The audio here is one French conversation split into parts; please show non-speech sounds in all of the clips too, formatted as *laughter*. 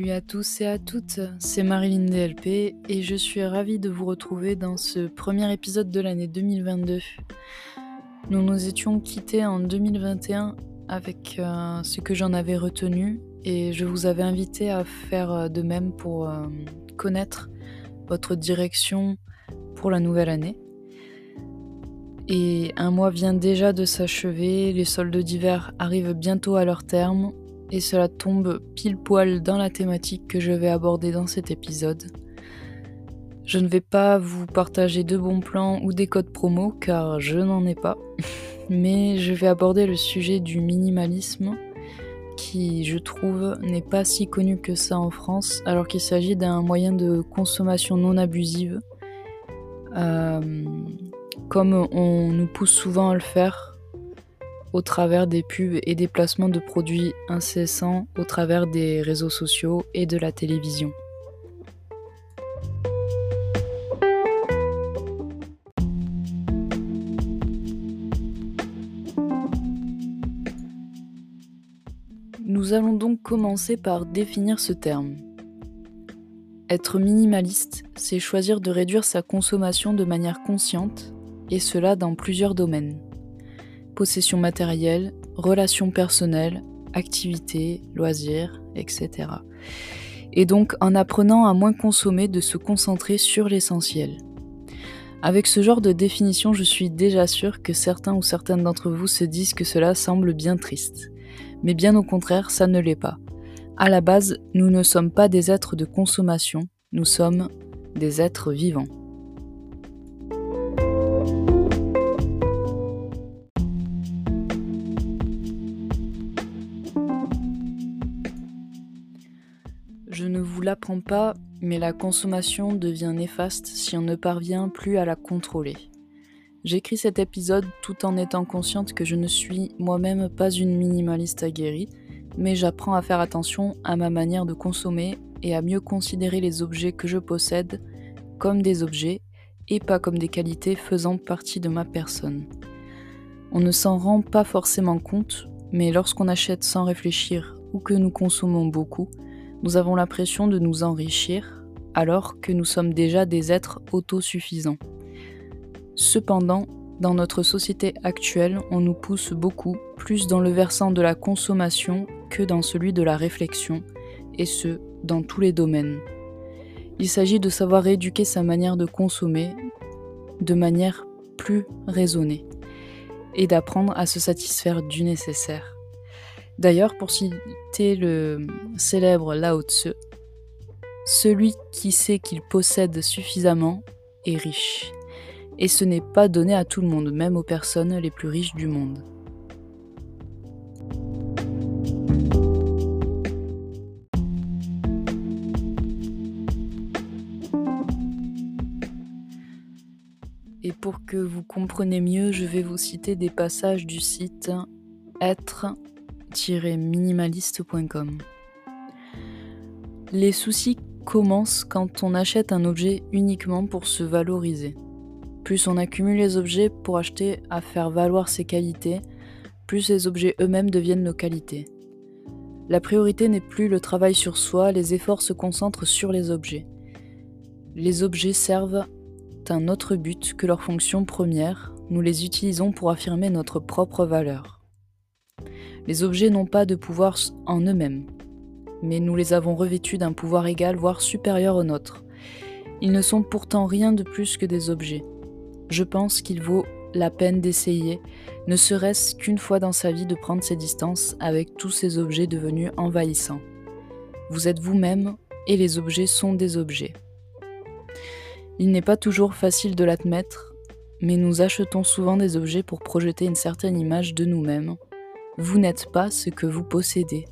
Salut à tous et à toutes, c'est Marilyn DLP et je suis ravie de vous retrouver dans ce premier épisode de l'année 2022. Nous nous étions quittés en 2021 avec euh, ce que j'en avais retenu et je vous avais invité à faire euh, de même pour euh, connaître votre direction pour la nouvelle année. Et un mois vient déjà de s'achever, les soldes d'hiver arrivent bientôt à leur terme et cela tombe pile poil dans la thématique que je vais aborder dans cet épisode. Je ne vais pas vous partager de bons plans ou des codes promo car je n'en ai pas, *laughs* mais je vais aborder le sujet du minimalisme qui, je trouve, n'est pas si connu que ça en France alors qu'il s'agit d'un moyen de consommation non abusive, euh, comme on nous pousse souvent à le faire au travers des pubs et des placements de produits incessants au travers des réseaux sociaux et de la télévision. Nous allons donc commencer par définir ce terme. Être minimaliste, c'est choisir de réduire sa consommation de manière consciente, et cela dans plusieurs domaines possession matérielle, relations personnelles, activités, loisirs, etc. Et donc en apprenant à moins consommer, de se concentrer sur l'essentiel. Avec ce genre de définition, je suis déjà sûre que certains ou certaines d'entre vous se disent que cela semble bien triste. Mais bien au contraire, ça ne l'est pas. À la base, nous ne sommes pas des êtres de consommation, nous sommes des êtres vivants. Je ne vous l'apprends pas, mais la consommation devient néfaste si on ne parvient plus à la contrôler. J'écris cet épisode tout en étant consciente que je ne suis moi-même pas une minimaliste aguerrie, mais j'apprends à faire attention à ma manière de consommer et à mieux considérer les objets que je possède comme des objets et pas comme des qualités faisant partie de ma personne. On ne s'en rend pas forcément compte, mais lorsqu'on achète sans réfléchir ou que nous consommons beaucoup, nous avons l'impression de nous enrichir alors que nous sommes déjà des êtres autosuffisants. Cependant, dans notre société actuelle, on nous pousse beaucoup plus dans le versant de la consommation que dans celui de la réflexion, et ce, dans tous les domaines. Il s'agit de savoir éduquer sa manière de consommer de manière plus raisonnée, et d'apprendre à se satisfaire du nécessaire. D'ailleurs, pour citer le célèbre Lao Tse, celui qui sait qu'il possède suffisamment est riche. Et ce n'est pas donné à tout le monde, même aux personnes les plus riches du monde. Et pour que vous compreniez mieux, je vais vous citer des passages du site être minimaliste.com. Les soucis commencent quand on achète un objet uniquement pour se valoriser. Plus on accumule les objets pour acheter à faire valoir ses qualités, plus les objets eux-mêmes deviennent nos qualités. La priorité n'est plus le travail sur soi, les efforts se concentrent sur les objets. Les objets servent un autre but que leur fonction première, nous les utilisons pour affirmer notre propre valeur. Les objets n'ont pas de pouvoir en eux-mêmes, mais nous les avons revêtus d'un pouvoir égal, voire supérieur au nôtre. Ils ne sont pourtant rien de plus que des objets. Je pense qu'il vaut la peine d'essayer, ne serait-ce qu'une fois dans sa vie, de prendre ses distances avec tous ces objets devenus envahissants. Vous êtes vous-même et les objets sont des objets. Il n'est pas toujours facile de l'admettre, mais nous achetons souvent des objets pour projeter une certaine image de nous-mêmes, vous n'êtes pas ce que vous possédez.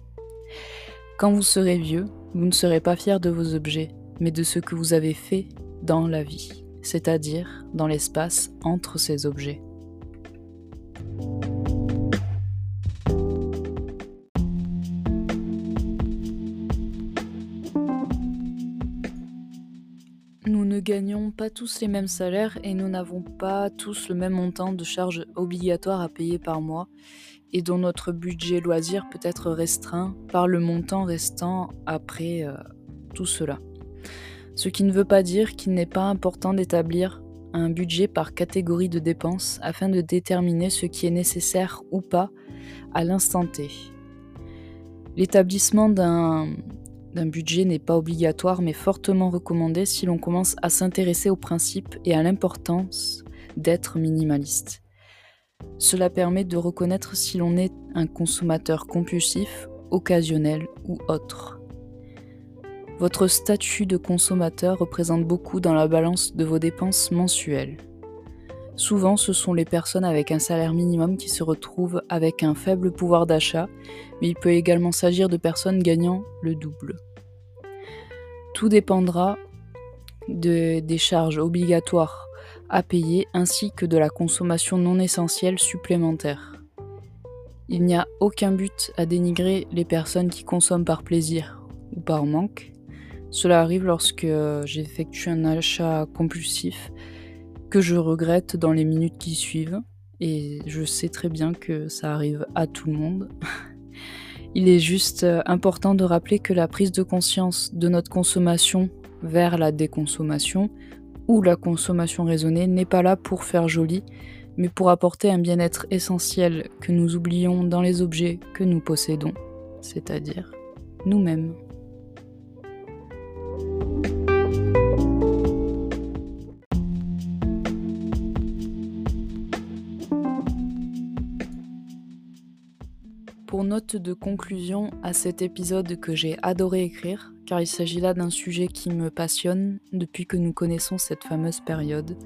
Quand vous serez vieux, vous ne serez pas fier de vos objets, mais de ce que vous avez fait dans la vie, c'est-à-dire dans l'espace entre ces objets. Nous ne gagnons pas tous les mêmes salaires et nous n'avons pas tous le même montant de charges obligatoires à payer par mois et dont notre budget loisir peut être restreint par le montant restant après euh, tout cela. Ce qui ne veut pas dire qu'il n'est pas important d'établir un budget par catégorie de dépenses afin de déterminer ce qui est nécessaire ou pas à l'instant T. L'établissement d'un budget n'est pas obligatoire mais fortement recommandé si l'on commence à s'intéresser aux principes et à l'importance d'être minimaliste. Cela permet de reconnaître si l'on est un consommateur compulsif, occasionnel ou autre. Votre statut de consommateur représente beaucoup dans la balance de vos dépenses mensuelles. Souvent, ce sont les personnes avec un salaire minimum qui se retrouvent avec un faible pouvoir d'achat, mais il peut également s'agir de personnes gagnant le double. Tout dépendra de, des charges obligatoires à payer ainsi que de la consommation non essentielle supplémentaire. Il n'y a aucun but à dénigrer les personnes qui consomment par plaisir ou par manque. Cela arrive lorsque j'effectue un achat compulsif que je regrette dans les minutes qui suivent et je sais très bien que ça arrive à tout le monde. *laughs* Il est juste important de rappeler que la prise de conscience de notre consommation vers la déconsommation ou la consommation raisonnée n'est pas là pour faire joli, mais pour apporter un bien-être essentiel que nous oublions dans les objets que nous possédons, c'est-à-dire nous-mêmes. De conclusion à cet épisode que j'ai adoré écrire, car il s'agit là d'un sujet qui me passionne depuis que nous connaissons cette fameuse période,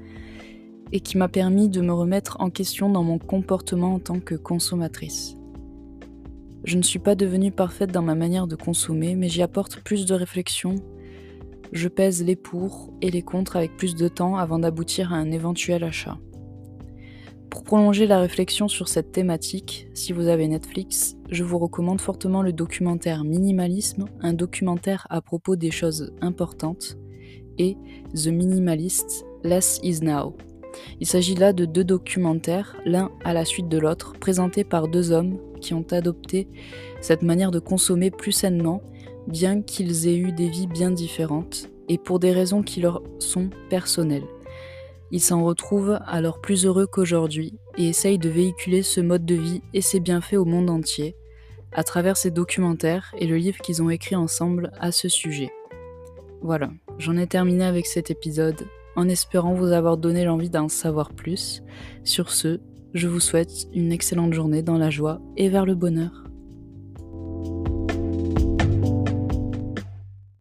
et qui m'a permis de me remettre en question dans mon comportement en tant que consommatrice. Je ne suis pas devenue parfaite dans ma manière de consommer, mais j'y apporte plus de réflexion. Je pèse les pour et les contre avec plus de temps avant d'aboutir à un éventuel achat. Pour prolonger la réflexion sur cette thématique, si vous avez Netflix, je vous recommande fortement le documentaire Minimalisme, un documentaire à propos des choses importantes, et The Minimalist, Less is Now. Il s'agit là de deux documentaires, l'un à la suite de l'autre, présentés par deux hommes qui ont adopté cette manière de consommer plus sainement, bien qu'ils aient eu des vies bien différentes, et pour des raisons qui leur sont personnelles. Ils s'en retrouvent alors plus heureux qu'aujourd'hui et essayent de véhiculer ce mode de vie et ses bienfaits au monde entier, à travers ces documentaires et le livre qu'ils ont écrit ensemble à ce sujet. Voilà, j'en ai terminé avec cet épisode, en espérant vous avoir donné l'envie d'en savoir plus. Sur ce, je vous souhaite une excellente journée dans la joie et vers le bonheur.